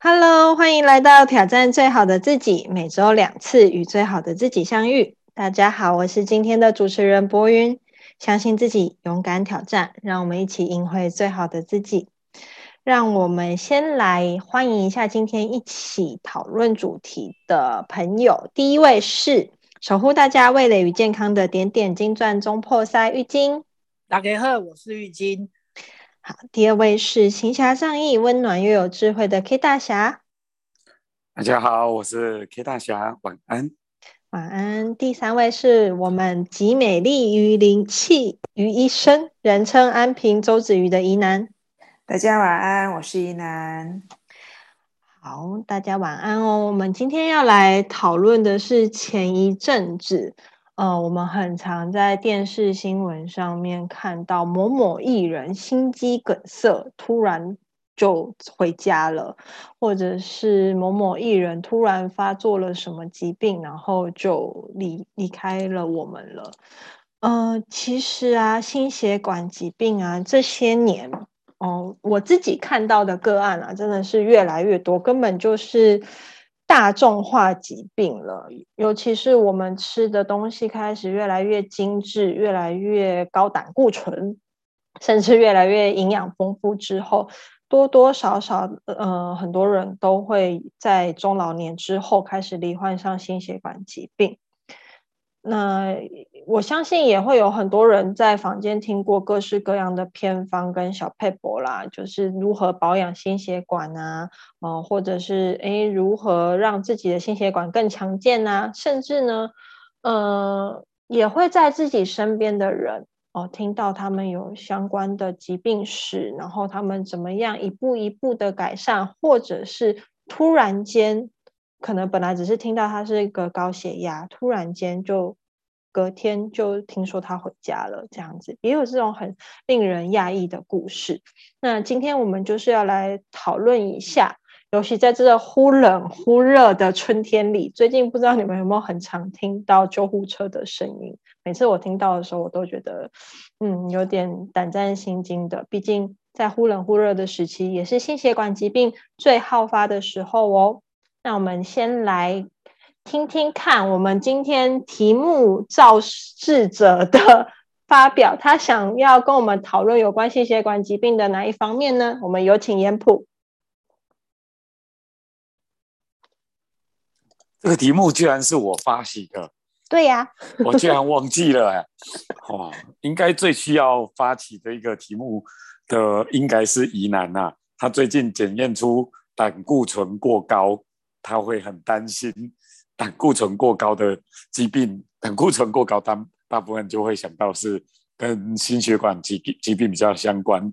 Hello，欢迎来到挑战最好的自己，每周两次与最好的自己相遇。大家好，我是今天的主持人博云。相信自己，勇敢挑战，让我们一起赢回最好的自己。让我们先来欢迎一下今天一起讨论主题的朋友。第一位是守护大家味蕾与健康的点点金钻中破塞浴巾。大家好，我是浴巾。好，第二位是行侠仗义、温暖又有智慧的 K 大侠。大家好，我是 K 大侠，晚安。晚安。第三位是我们集美丽与灵气于一身，人称安平周子瑜的宜南。大家晚安，我是宜南。好，大家晚安哦。我们今天要来讨论的是前一阵子。呃，我们很常在电视新闻上面看到某某艺人心肌梗塞突然就回家了，或者是某某艺人突然发作了什么疾病，然后就离离开了我们了。呃，其实啊，心血管疾病啊，这些年哦，我自己看到的个案啊，真的是越来越多，根本就是。大众化疾病了，尤其是我们吃的东西开始越来越精致，越来越高胆固醇，甚至越来越营养丰富之后，多多少少，呃，很多人都会在中老年之后开始罹患上心血管疾病。那我相信也会有很多人在坊间听过各式各样的偏方跟小配博啦，就是如何保养心血管啊，呃，或者是诶如何让自己的心血管更强健啊，甚至呢，呃，也会在自己身边的人哦听到他们有相关的疾病史，然后他们怎么样一步一步的改善，或者是突然间。可能本来只是听到他是一个高血压，突然间就隔天就听说他回家了，这样子也有这种很令人讶异的故事。那今天我们就是要来讨论一下，尤其在这个忽冷忽热的春天里，最近不知道你们有没有很常听到救护车的声音？每次我听到的时候，我都觉得嗯有点胆战心惊的。毕竟在忽冷忽热的时期，也是心血管疾病最好发的时候哦。那我们先来听听看，我们今天题目肇事者的发表，他想要跟我们讨论有关心血管疾病的哪一方面呢？我们有请严普。这个题目居然是我发起的，对呀，我居然忘记了哎，哦，应该最需要发起的一个题目的应该是疑难呐，他最近检验出胆固醇过高。他会很担心胆固醇过高的疾病，胆固醇过高，大大部分就会想到是跟心血管疾病疾病比较相关。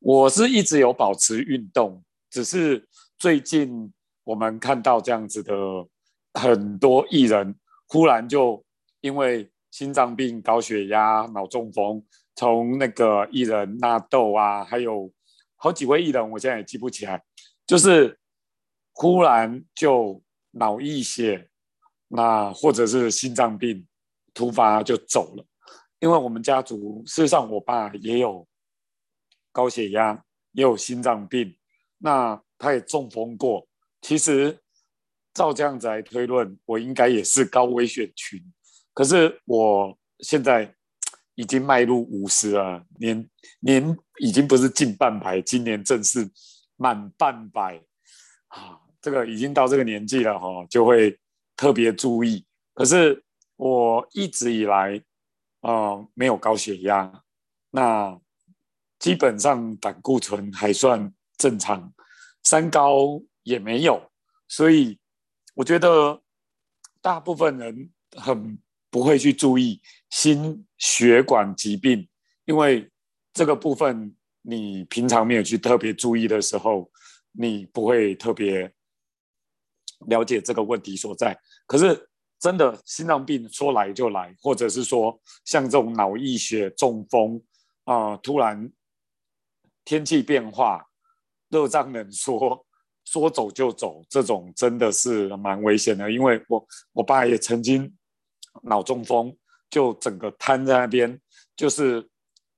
我是一直有保持运动，只是最近我们看到这样子的很多艺人，忽然就因为心脏病、高血压、脑中风，从那个艺人纳豆啊，还有好几位艺人，我现在也记不起来，就是。忽然就脑溢血，那或者是心脏病突发就走了。因为我们家族事实上，我爸也有高血压，也有心脏病，那他也中风过。其实照这样子来推论，我应该也是高危险群。可是我现在已经迈入五十了，年年已经不是近半百，今年正是满半百啊。这个已经到这个年纪了哈，就会特别注意。可是我一直以来啊没有高血压，那基本上胆固醇还算正常，三高也没有，所以我觉得大部分人很不会去注意心血管疾病，因为这个部分你平常没有去特别注意的时候，你不会特别。了解这个问题所在，可是真的心脏病说来就来，或者是说像这种脑溢血、中风啊，突然天气变化，热胀冷缩，说走就走，这种真的是蛮危险的。因为我我爸也曾经脑中风，就整个瘫在那边，就是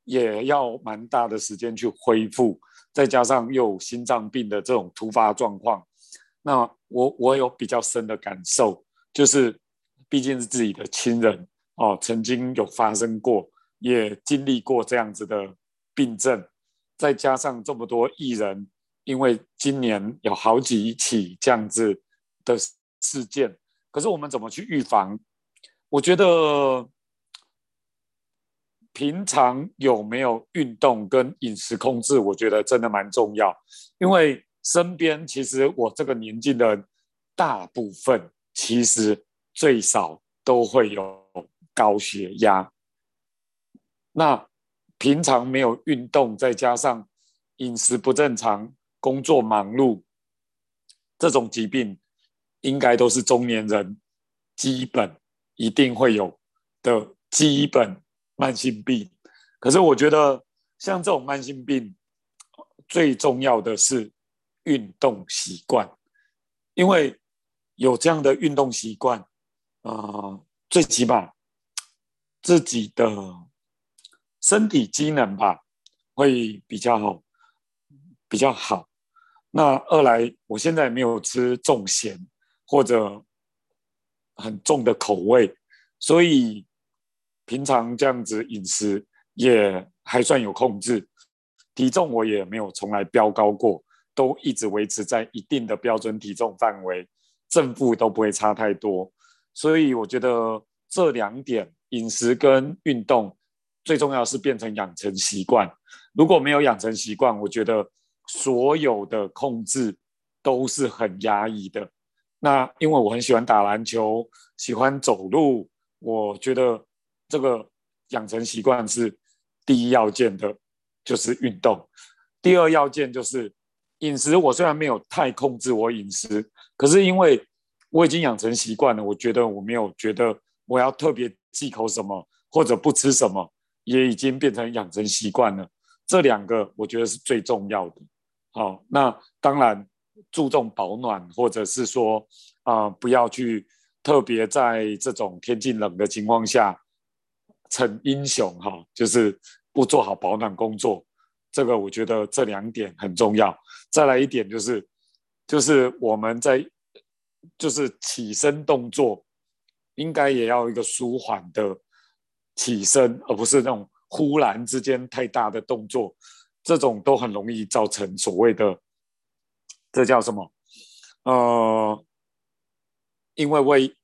也要蛮大的时间去恢复。再加上又有心脏病的这种突发状况，那我我有比较深的感受，就是毕竟是自己的亲人哦，曾经有发生过，也经历过这样子的病症，再加上这么多艺人，因为今年有好几起这样子的事件，可是我们怎么去预防？我觉得。平常有没有运动跟饮食控制，我觉得真的蛮重要。因为身边其实我这个年纪的大部分，其实最少都会有高血压。那平常没有运动，再加上饮食不正常、工作忙碌，这种疾病应该都是中年人基本一定会有的基本。慢性病，可是我觉得像这种慢性病，最重要的是运动习惯，因为有这样的运动习惯，啊，最起码自己的身体机能吧会比较好，比较好。那二来，我现在没有吃重咸或者很重的口味，所以。平常这样子饮食也还算有控制，体重我也没有从来飙高过，都一直维持在一定的标准体重范围，正负都不会差太多。所以我觉得这两点饮食跟运动最重要是变成养成习惯。如果没有养成习惯，我觉得所有的控制都是很压抑的。那因为我很喜欢打篮球，喜欢走路，我觉得。这个养成习惯是第一要件的，就是运动。第二要件就是饮食。我虽然没有太控制我饮食，可是因为我已经养成习惯了，我觉得我没有觉得我要特别忌口什么或者不吃什么，也已经变成养成习惯了。这两个我觉得是最重要的。好，那当然注重保暖，或者是说啊，不要去特别在这种天气冷的情况下。逞英雄哈，就是不做好保暖工作，这个我觉得这两点很重要。再来一点就是，就是我们在就是起身动作，应该也要一个舒缓的起身，而不是那种忽然之间太大的动作，这种都很容易造成所谓的这叫什么？呃，因为位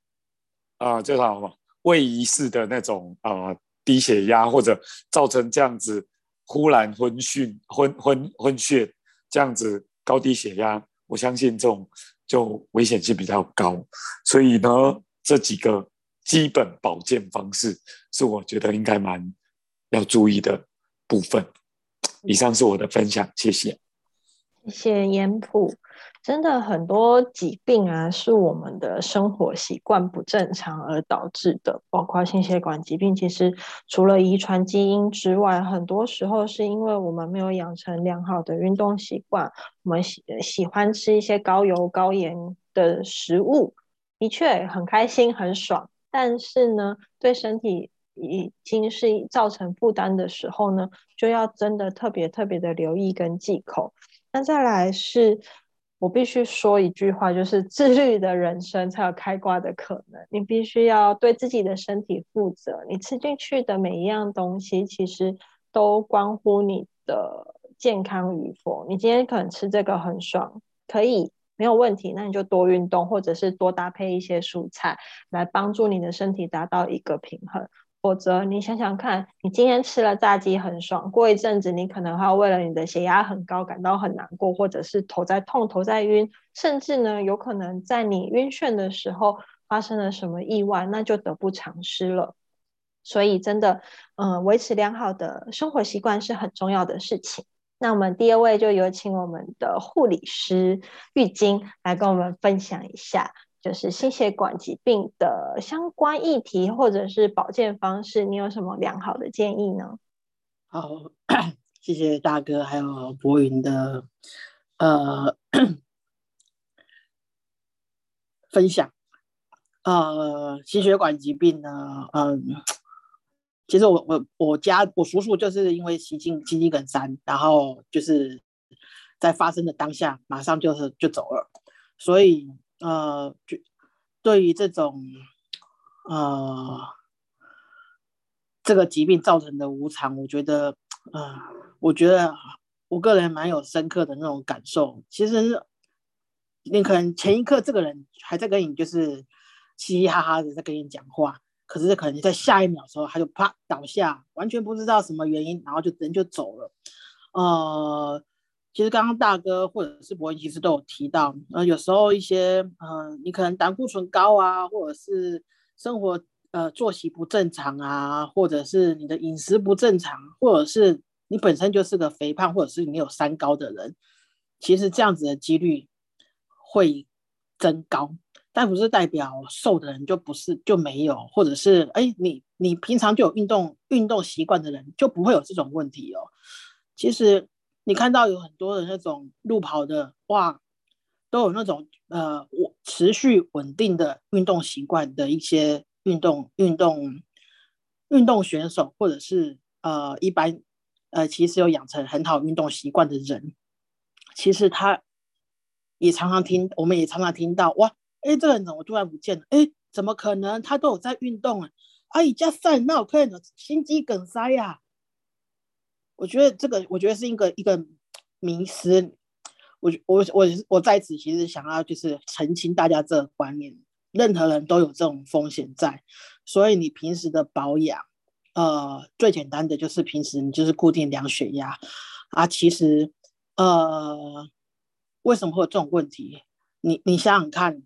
啊叫什么？位移式的那种啊低血压，或者造成这样子忽然昏眩、昏昏昏眩这样子高低血压，我相信这种就危险性比较高。所以呢，这几个基本保健方式是我觉得应该蛮要注意的部分。以上是我的分享，谢谢。谢谢严普。真的很多疾病啊，是我们的生活习惯不正常而导致的，包括心血管疾病。其实除了遗传基因之外，很多时候是因为我们没有养成良好的运动习惯，我们喜喜欢吃一些高油高盐的食物，的确很开心很爽，但是呢，对身体已经是造成负担的时候呢，就要真的特别特别的留意跟忌口。那再来是。我必须说一句话，就是自律的人生才有开挂的可能。你必须要对自己的身体负责，你吃进去的每一样东西，其实都关乎你的健康与否。你今天可能吃这个很爽，可以没有问题，那你就多运动，或者是多搭配一些蔬菜，来帮助你的身体达到一个平衡。否则，你想想看，你今天吃了炸鸡很爽，过一阵子你可能还要为了你的血压很高感到很难过，或者是头在痛、头在晕，甚至呢，有可能在你晕眩的时候发生了什么意外，那就得不偿失了。所以，真的，嗯，维持良好的生活习惯是很重要的事情。那我们第二位就有请我们的护理师玉晶来跟我们分享一下。就是心血管疾病的相关议题，或者是保健方式，你有什么良好的建议呢？好，谢谢大哥还有博云的呃分享。呃，心血管疾病呢，嗯，其实我我我家我叔叔就是因为心肌心肌梗塞，然后就是在发生的当下马上就是就走了。所以呃，就对于这种呃这个疾病造成的无常，我觉得呃，我觉得我个人蛮有深刻的那种感受。其实你可能前一刻这个人还在跟你就是嘻嘻哈哈的在跟你讲话。可是可能在下一秒的时候，他就啪倒下，完全不知道什么原因，然后就人就走了。呃，其实刚刚大哥或者是博文其实都有提到，呃，有时候一些呃，你可能胆固醇高啊，或者是生活呃作息不正常啊，或者是你的饮食不正常，或者是你本身就是个肥胖，或者是你有三高的人，其实这样子的几率会增高。但不是代表瘦的人就不是就没有，或者是哎，你你平常就有运动运动习惯的人就不会有这种问题哦。其实你看到有很多的那种路跑的哇，都有那种呃我持续稳定的运动习惯的一些运动运动运动选手，或者是呃一般呃其实有养成很好运动习惯的人，其实他也常常听，我们也常常听到哇。哎，这个人怎么突然不见了？哎，怎么可能？他都有在运动啊！阿姨加赛，那我可能心肌梗塞呀。我觉得这个，我觉得是一个一个迷失。我我我我在此其实想要就是澄清大家这个观念，任何人都有这种风险在。所以你平时的保养，呃，最简单的就是平时你就是固定量血压啊。其实，呃，为什么会有这种问题？你你想想看。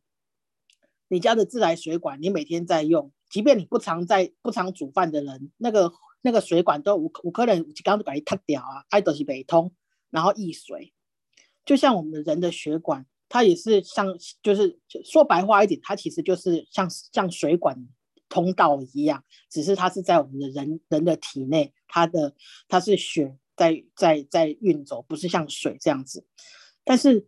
你家的自来水管，你每天在用，即便你不常在不常煮饭的人，那个那个水管都五五可能刚都把它塌掉啊，爱都是北通，然后溢水。就像我们人的血管，它也是像，就是说白话一点，它其实就是像像水管通道一样，只是它是在我们的人人的体内，它的它是血在在在运走，不是像水这样子，但是。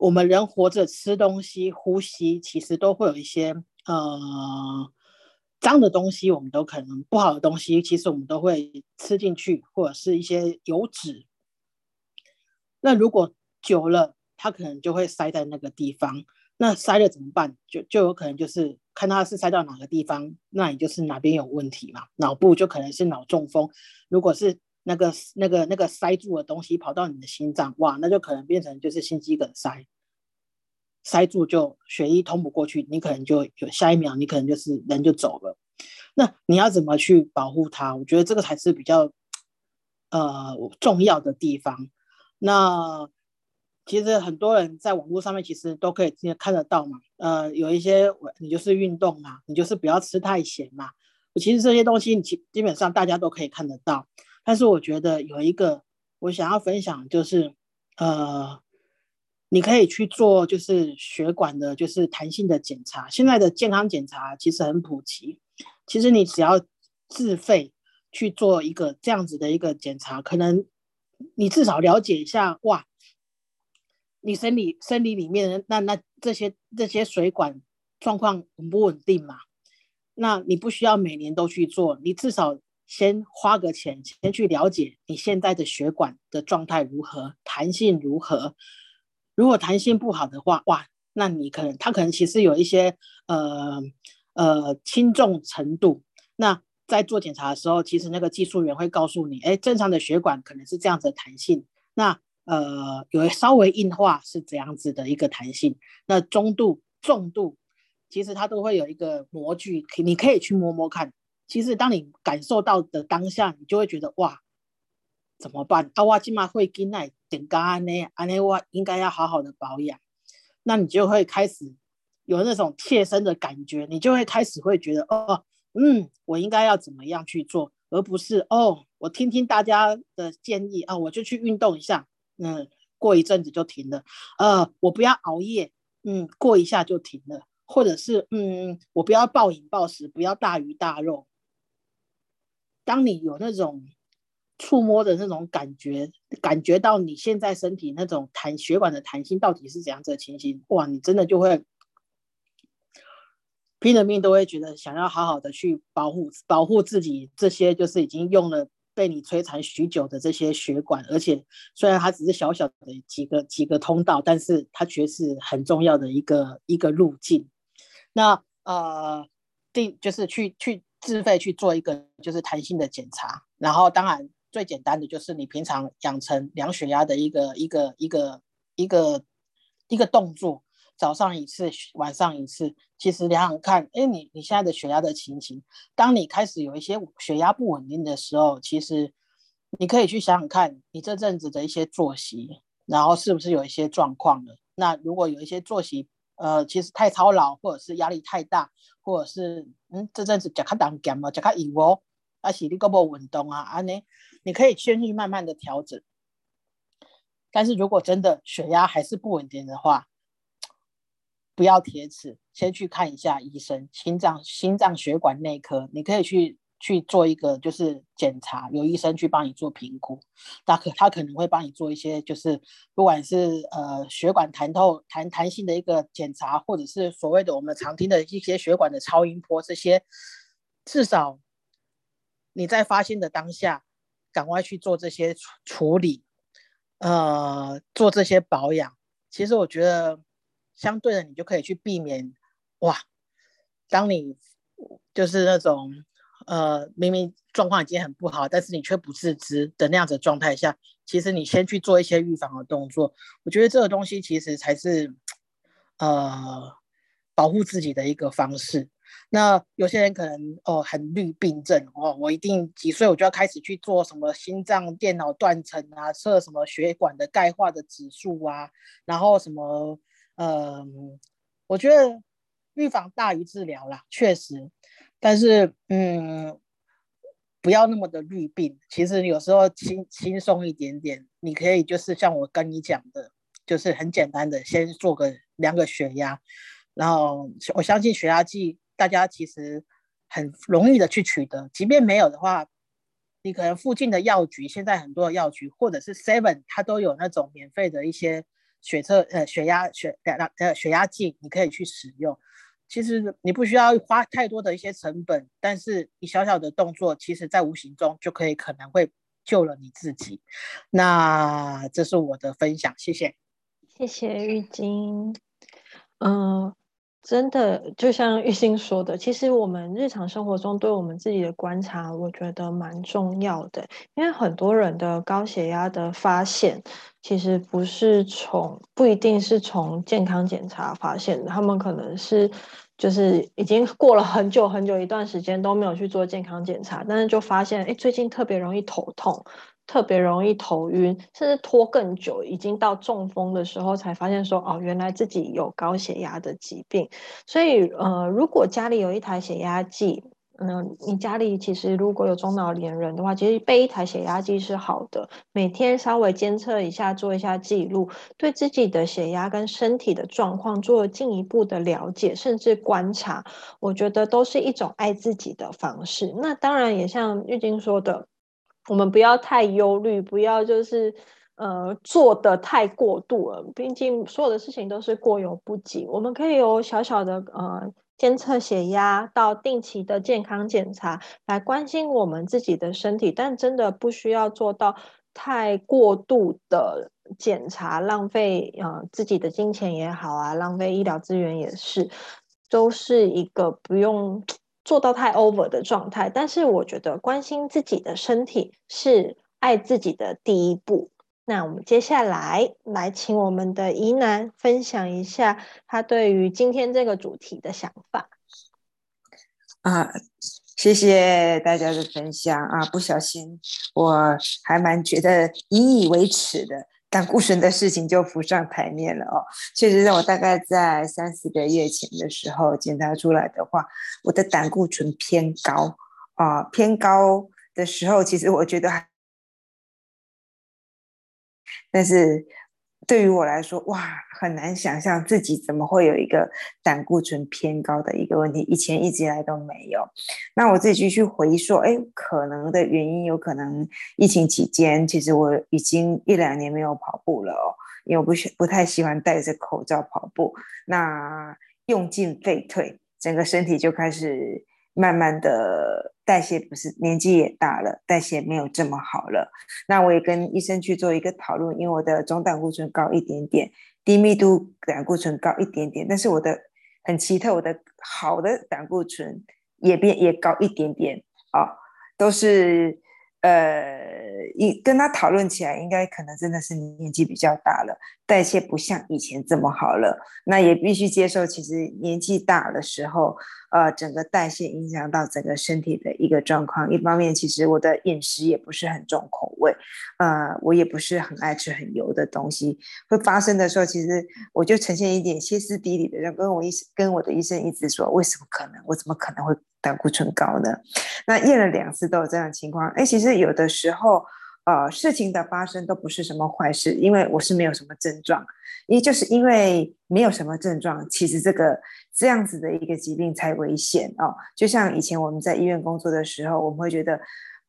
我们人活着，吃东西、呼吸，其实都会有一些呃脏的东西，我们都可能不好的东西，其实我们都会吃进去，或者是一些油脂。那如果久了，它可能就会塞在那个地方。那塞了怎么办？就就有可能就是看它是塞到哪个地方，那也就是哪边有问题嘛。脑部就可能是脑中风。如果是那个那个那个塞住的东西跑到你的心脏，哇，那就可能变成就是心肌梗塞，塞住就血液通不过去，你可能就有下一秒，你可能就是人就走了。那你要怎么去保护它？我觉得这个才是比较呃重要的地方。那其实很多人在网络上面其实都可以看得到嘛，呃，有一些你就是运动嘛，你就是不要吃太咸嘛。其实这些东西你基基本上大家都可以看得到。但是我觉得有一个我想要分享，就是呃，你可以去做就是血管的，就是弹性的检查。现在的健康检查其实很普及，其实你只要自费去做一个这样子的一个检查，可能你至少了解一下，哇，你生理生理里面的那那这些这些水管状况稳不稳定嘛？那你不需要每年都去做，你至少。先花个钱，先去了解你现在的血管的状态如何，弹性如何。如果弹性不好的话，哇，那你可能它可能其实有一些呃呃轻重程度。那在做检查的时候，其实那个技术员会告诉你，哎，正常的血管可能是这样子的弹性。那呃有稍微硬化是这样子的一个弹性。那中度、重度，其实它都会有一个模具，你可以去摸摸看。其实，当你感受到的当下，你就会觉得哇，怎么办？啊，我今嘛会跟那点干呢？安呢，我应该要好好的保养。那你就会开始有那种切身的感觉，你就会开始会觉得哦，嗯，我应该要怎么样去做，而不是哦，我听听大家的建议啊，我就去运动一下，嗯，过一阵子就停了。呃，我不要熬夜，嗯，过一下就停了，或者是嗯，我不要暴饮暴食，不要大鱼大肉。当你有那种触摸的那种感觉，感觉到你现在身体那种弹血管的弹性到底是怎样子的情形，哇，你真的就会拼了命都会觉得想要好好的去保护保护自己这些就是已经用了被你摧残许久的这些血管，而且虽然它只是小小的几个几个通道，但是它却是很重要的一个一个路径。那呃，第就是去去自费去做一个就是弹性的检查，然后当然最简单的就是你平常养成量血压的一个一个一个一个一个动作。早上一次，晚上一次，其实量量看，哎，你你现在的血压的情形，当你开始有一些血压不稳定的时候，其实你可以去想想看，你这阵子的一些作息，然后是不是有一些状况了？那如果有一些作息，呃，其实太操劳，或者是压力太大，或者是嗯这阵子脚卡当减嘛，脚卡油哦，而且你胳膊运动啊，安呢，你可以先去慢慢的调整。但是如果真的血压还是不稳定的话，不要铁齿，先去看一下医生，心脏心脏血管内科，你可以去去做一个就是检查，有医生去帮你做评估，他可他可能会帮你做一些就是不管是呃血管弹透弹弹性的一个检查，或者是所谓的我们常听的一些血管的超音波这些，至少你在发现的当下，赶快去做这些处处理，呃，做这些保养。其实我觉得。相对的，你就可以去避免，哇，当你就是那种呃明明状况已经很不好，但是你却不自知的那样子状态下，其实你先去做一些预防的动作，我觉得这个东西其实才是呃保护自己的一个方式。那有些人可能哦很虑病症哦，我一定几岁我就要开始去做什么心脏电脑断层啊，测什么血管的钙化的指数啊，然后什么。呃，我觉得预防大于治疗啦，确实。但是，嗯，不要那么的虑病。其实有时候轻轻松一点点，你可以就是像我跟你讲的，就是很简单的，先做个量个血压。然后我相信血压计大家其实很容易的去取得，即便没有的话，你可能附近的药局，现在很多的药局或者是 Seven，它都有那种免费的一些。血测呃血压血呃呃血压计你可以去使用，其实你不需要花太多的一些成本，但是你小小的动作，其实在无形中就可以可能会救了你自己。那这是我的分享，谢谢。谢谢玉晶。嗯。真的，就像玉兴说的，其实我们日常生活中对我们自己的观察，我觉得蛮重要的。因为很多人的高血压的发现，其实不是从不一定是从健康检查发现的，他们可能是就是已经过了很久很久一段时间都没有去做健康检查，但是就发现，哎，最近特别容易头痛。特别容易头晕，甚至拖更久，已经到中风的时候才发现说，哦，原来自己有高血压的疾病。所以，呃，如果家里有一台血压计，嗯，你家里其实如果有中老年人的话，其实备一台血压计是好的，每天稍微监测一下，做一下记录，对自己的血压跟身体的状况做进一步的了解，甚至观察，我觉得都是一种爱自己的方式。那当然也像玉晶说的。我们不要太忧虑，不要就是呃做的太过度了。毕竟所有的事情都是过犹不及。我们可以有小小的呃监测血压，到定期的健康检查来关心我们自己的身体，但真的不需要做到太过度的检查，浪费呃自己的金钱也好啊，浪费医疗资源也是，都是一个不用。做到太 over 的状态，但是我觉得关心自己的身体是爱自己的第一步。那我们接下来来请我们的怡南分享一下他对于今天这个主题的想法。啊，谢谢大家的分享啊！不小心，我还蛮觉得引以为耻的。胆固醇的事情就浮上台面了哦。确实，我大概在三四个月前的时候检查出来的话，我的胆固醇偏高啊，偏高的时候，其实我觉得，但是。对于我来说，哇，很难想象自己怎么会有一个胆固醇偏高的一个问题，以前一直以来都没有。那我自己去回溯，哎，可能的原因有可能疫情期间，其实我已经一两年没有跑步了哦，因为我不不太喜欢戴着口罩跑步，那用进废退，整个身体就开始慢慢的代谢不是年纪也大了，代谢没有这么好了。那我也跟医生去做一个讨论，因为我的总胆固醇高一点点，低密度胆固醇高一点点，但是我的很奇特，我的好的胆固醇也变也高一点点啊，都是。呃，一跟他讨论起来，应该可能真的是年纪比较大了，代谢不像以前这么好了。那也必须接受，其实年纪大的时候，呃，整个代谢影响到整个身体的一个状况。一方面，其实我的饮食也不是很重口味，呃，我也不是很爱吃很油的东西。会发生的时候，其实我就呈现一点歇斯底里的，人跟我医跟我的医生一直说，为什么可能？我怎么可能会？胆固醇高呢，那验了两次都有这样的情况。哎，其实有的时候，呃，事情的发生都不是什么坏事，因为我是没有什么症状，也就是因为没有什么症状，其实这个这样子的一个疾病才危险哦。就像以前我们在医院工作的时候，我们会觉得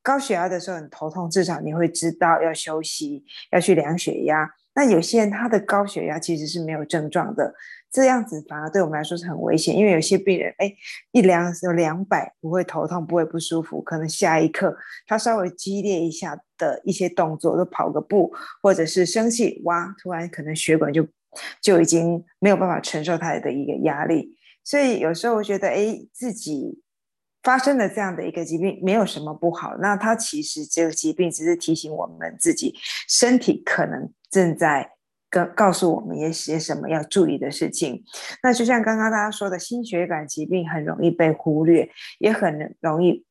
高血压的时候很头痛，至少你会知道要休息，要去量血压。那有些人他的高血压其实是没有症状的。这样子反而对我们来说是很危险，因为有些病人，哎，一量有两百，不会头痛，不会不舒服，可能下一刻他稍微激烈一下的一些动作，都跑个步，或者是生气，哇，突然可能血管就就已经没有办法承受他的一个压力，所以有时候我觉得，哎，自己发生了这样的一个疾病，没有什么不好，那他其实这个疾病只是提醒我们自己身体可能正在。跟告诉我们一些什么要注意的事情。那就像刚刚大家说的，心血管疾病很容易被忽略，也很容易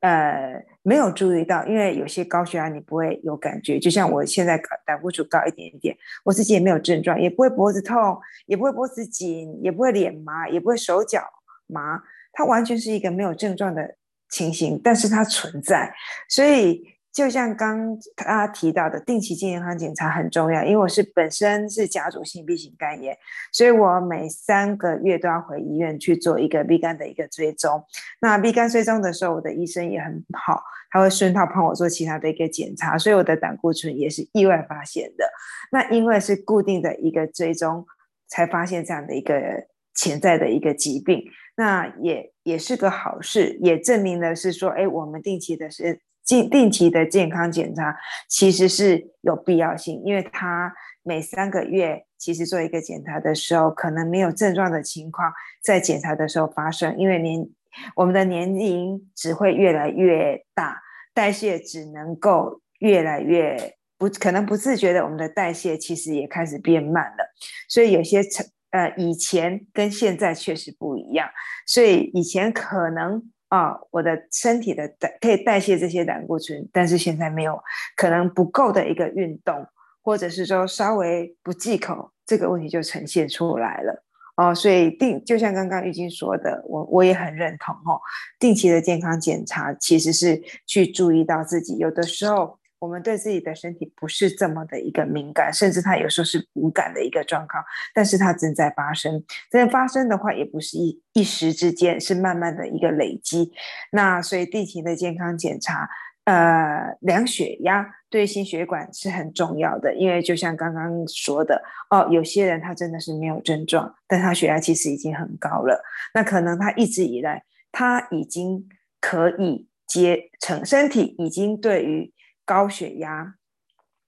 呃没有注意到。因为有些高血压你不会有感觉，就像我现在胆固醇高一点点，我自己也没有症状，也不会脖子痛，也不会脖子紧，也不会脸麻，也不会手脚麻，它完全是一个没有症状的情形，但是它存在，所以。就像刚他提到的，定期健康检查很重要。因为我是本身是甲组性 B 型肝炎，所以我每三个月都要回医院去做一个 B 肝的一个追踪。那 B 肝追踪的时候，我的医生也很好，他会顺道帮我做其他的一个检查，所以我的胆固醇也是意外发现的。那因为是固定的一个追踪，才发现这样的一个潜在的一个疾病，那也也是个好事，也证明了是说，哎，我们定期的是。定定期的健康检查其实是有必要性，因为他每三个月其实做一个检查的时候，可能没有症状的情况在检查的时候发生，因为年我们的年龄只会越来越大，代谢只能够越来越不可能不自觉的，我们的代谢其实也开始变慢了，所以有些成呃以前跟现在确实不一样，所以以前可能。啊，我的身体的代可以代谢这些胆固醇，但是现在没有，可能不够的一个运动，或者是说稍微不忌口，这个问题就呈现出来了。哦，所以定就像刚刚玉晶说的，我我也很认同哦，定期的健康检查其实是去注意到自己，有的时候。我们对自己的身体不是这么的一个敏感，甚至它有时候是无感的一个状况，但是它正在发生。在发生的话，也不是一一时之间，是慢慢的一个累积。那所以定期的健康检查，呃，量血压对心血管是很重要的，因为就像刚刚说的，哦，有些人他真的是没有症状，但他血压其实已经很高了，那可能他一直以来他已经可以接成身体已经对于高血压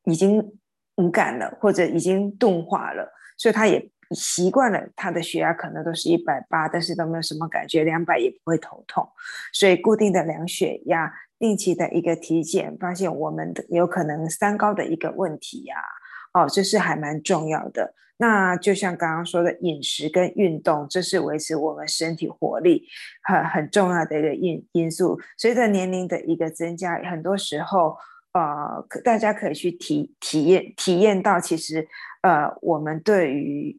已经无感了，或者已经钝化了，所以他也习惯了他的血压可能都是一百八，但是都没有什么感觉，两百也不会头痛。所以固定的量血压，定期的一个体检，发现我们有可能三高的一个问题呀，哦，这是还蛮重要的。那就像刚刚说的，饮食跟运动，这是维持我们身体活力很很重要的一个因因素。随着年龄的一个增加，很多时候。呃，大家可以去体体验体验到，其实呃，我们对于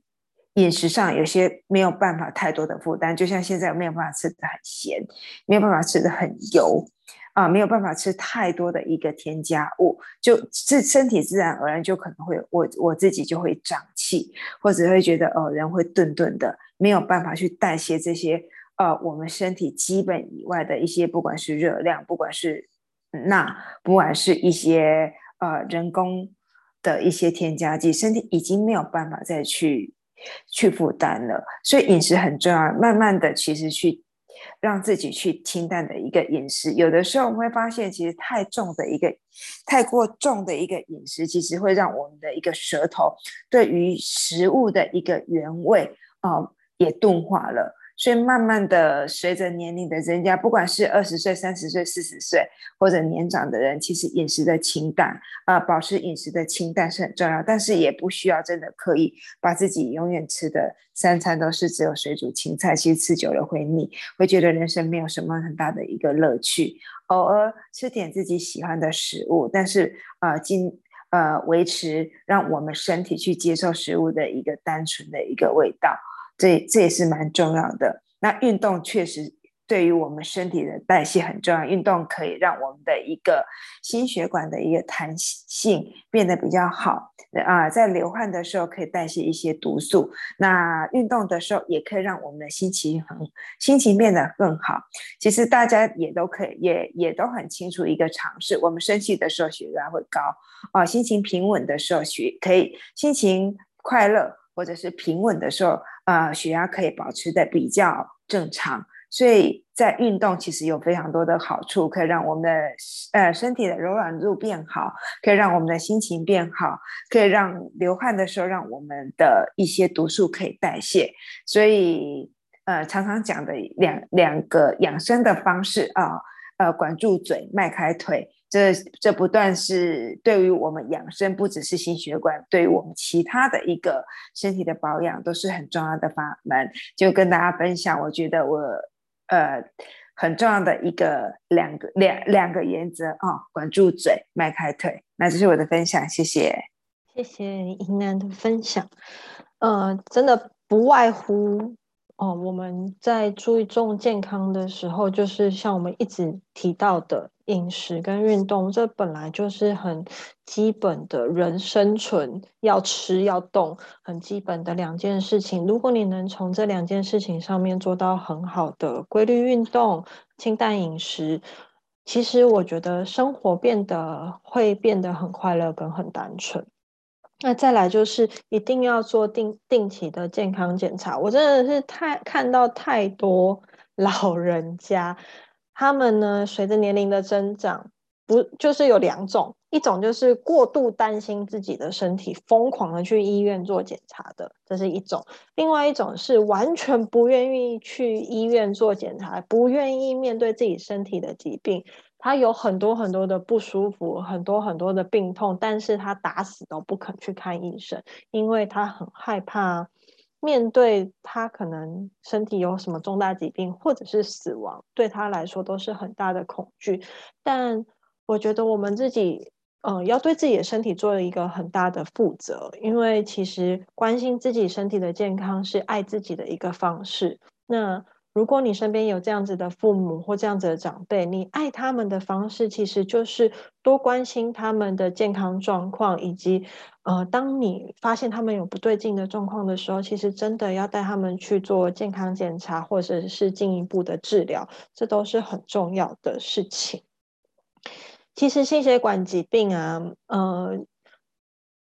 饮食上有些没有办法太多的负担，就像现在没有办法吃的很咸，没有办法吃的很油啊，没有办法吃太多的一个添加物，就自身体自然而然就可能会我我自己就会长气，或者会觉得哦人会顿顿的，没有办法去代谢这些呃我们身体基本以外的一些，不管是热量，不管是。那不管是一些呃人工的一些添加剂，身体已经没有办法再去去负担了，所以饮食很重要。慢慢的，其实去让自己去清淡的一个饮食。有的时候我们会发现，其实太重的一个、太过重的一个饮食，其实会让我们的一个舌头对于食物的一个原味啊也钝化了。所以慢慢的，随着年龄的增加，不管是二十岁、三十岁、四十岁，或者年长的人，其实饮食的清淡啊，保持饮食的清淡是很重要。但是也不需要真的刻意把自己永远吃的三餐都是只有水煮青菜，其实吃久了会腻，会觉得人生没有什么很大的一个乐趣。偶尔吃点自己喜欢的食物，但是啊，尽呃维持让我们身体去接受食物的一个单纯的一个味道。这这也是蛮重要的。那运动确实对于我们身体的代谢很重要，运动可以让我们的一个心血管的一个弹性变得比较好啊，在流汗的时候可以代谢一些毒素。那运动的时候也可以让我们的心情很心情变得更好。其实大家也都可以也也都很清楚一个常识：我们生气的时候血压会高啊，心情平稳的时候血可以心情快乐或者是平稳的时候。呃，血压可以保持的比较正常，所以在运动其实有非常多的好处，可以让我们的呃身体的柔软度变好，可以让我们的心情变好，可以让流汗的时候让我们的一些毒素可以代谢。所以呃，常常讲的两两个养生的方式啊，呃，管住嘴，迈开腿。这这不断是对于我们养生，不只是心血管，对于我们其他的一个身体的保养都是很重要的法门。就跟大家分享，我觉得我呃很重要的一个两个两两个原则啊，管住嘴，迈开腿。那这是我的分享，谢谢，谢谢银南的分享。呃，真的不外乎。哦，我们在注重健康的时候，就是像我们一直提到的饮食跟运动，这本来就是很基本的人生存要吃要动很基本的两件事情。如果你能从这两件事情上面做到很好的规律运动、清淡饮食，其实我觉得生活变得会变得很快乐跟很单纯。那再来就是一定要做定定期的健康检查。我真的是太看到太多老人家，他们呢随着年龄的增长，不就是有两种，一种就是过度担心自己的身体，疯狂的去医院做检查的，这是一种；另外一种是完全不愿意去医院做检查，不愿意面对自己身体的疾病。他有很多很多的不舒服，很多很多的病痛，但是他打死都不肯去看医生，因为他很害怕面对他可能身体有什么重大疾病或者是死亡，对他来说都是很大的恐惧。但我觉得我们自己，嗯，要对自己的身体做一个很大的负责，因为其实关心自己身体的健康是爱自己的一个方式。那。如果你身边有这样子的父母或这样子的长辈，你爱他们的方式其实就是多关心他们的健康状况，以及呃，当你发现他们有不对劲的状况的时候，其实真的要带他们去做健康检查，或者是进一步的治疗，这都是很重要的事情。其实心血管疾病啊，呃。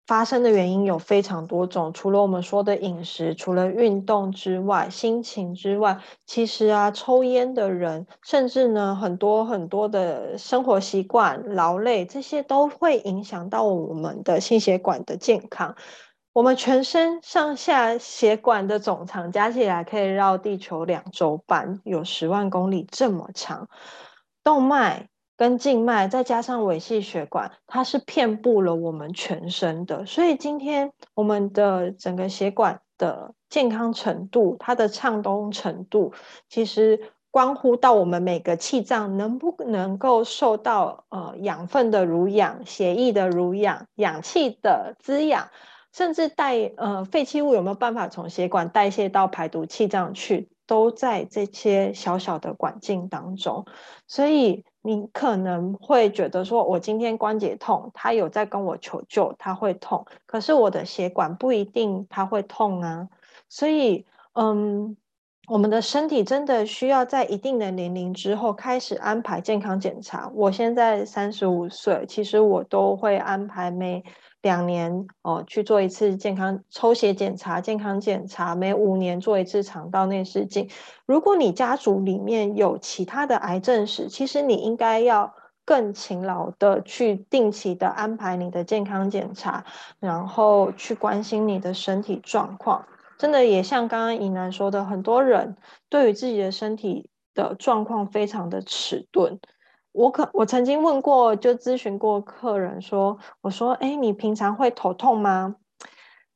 发生的原因有非常多种，除了我们说的饮食，除了运动之外，心情之外，其实啊，抽烟的人，甚至呢，很多很多的生活习惯、劳累，这些都会影响到我们的心血管的健康。我们全身上下血管的总长加起来可以绕地球两周半，有十万公里这么长，动脉。跟静脉再加上尾细血管，它是遍布了我们全身的。所以今天我们的整个血管的健康程度，它的畅通程度，其实关乎到我们每个气脏能不能够受到呃养分的濡养、血液的濡养、氧气的滋养，甚至带呃废弃物有没有办法从血管代谢到排毒气脏去，都在这些小小的管径当中。所以。你可能会觉得说，我今天关节痛，他有在跟我求救，他会痛，可是我的血管不一定他会痛啊。所以，嗯，我们的身体真的需要在一定的年龄之后开始安排健康检查。我现在三十五岁，其实我都会安排每两年哦去做一次健康抽血检查、健康检查，每五年做一次肠道内视镜。如果你家族里面有其他的癌症史，其实你应该要更勤劳的去定期的安排你的健康检查，然后去关心你的身体状况。真的也像刚刚尹楠说的，很多人对于自己的身体的状况非常的迟钝。我可我曾经问过，就咨询过客人说：“我说，哎，你平常会头痛吗？”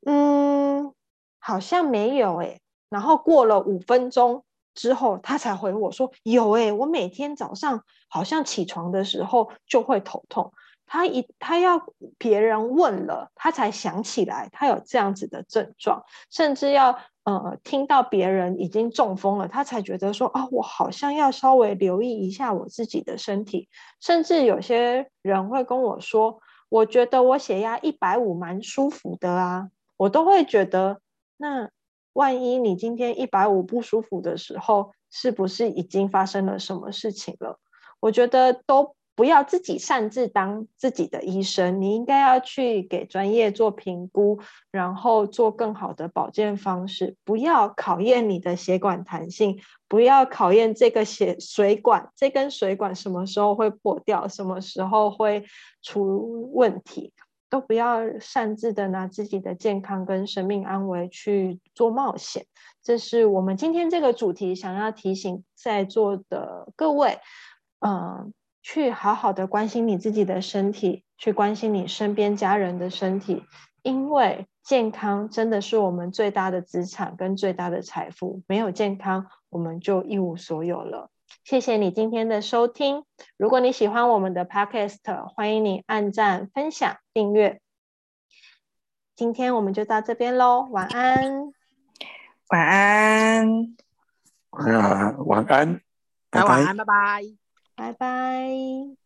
嗯，好像没有哎。然后过了五分钟之后，他才回我说：“有哎，我每天早上好像起床的时候就会头痛。”他一他要别人问了，他才想起来他有这样子的症状，甚至要呃听到别人已经中风了，他才觉得说啊，我好像要稍微留意一下我自己的身体。甚至有些人会跟我说，我觉得我血压一百五蛮舒服的啊，我都会觉得，那万一你今天一百五不舒服的时候，是不是已经发生了什么事情了？我觉得都。不要自己擅自当自己的医生，你应该要去给专业做评估，然后做更好的保健方式。不要考验你的血管弹性，不要考验这个血水管，这根水管什么时候会破掉，什么时候会出问题，都不要擅自的拿自己的健康跟生命安危去做冒险。这是我们今天这个主题想要提醒在座的各位，嗯。去好好的关心你自己的身体，去关心你身边家人的身体，因为健康真的是我们最大的资产跟最大的财富。没有健康，我们就一无所有了。谢谢你今天的收听。如果你喜欢我们的 Podcast，欢迎你按赞、分享、订阅。今天我们就到这边喽，晚安，晚安，晚安，晚安，晚安，拜拜。拜拜。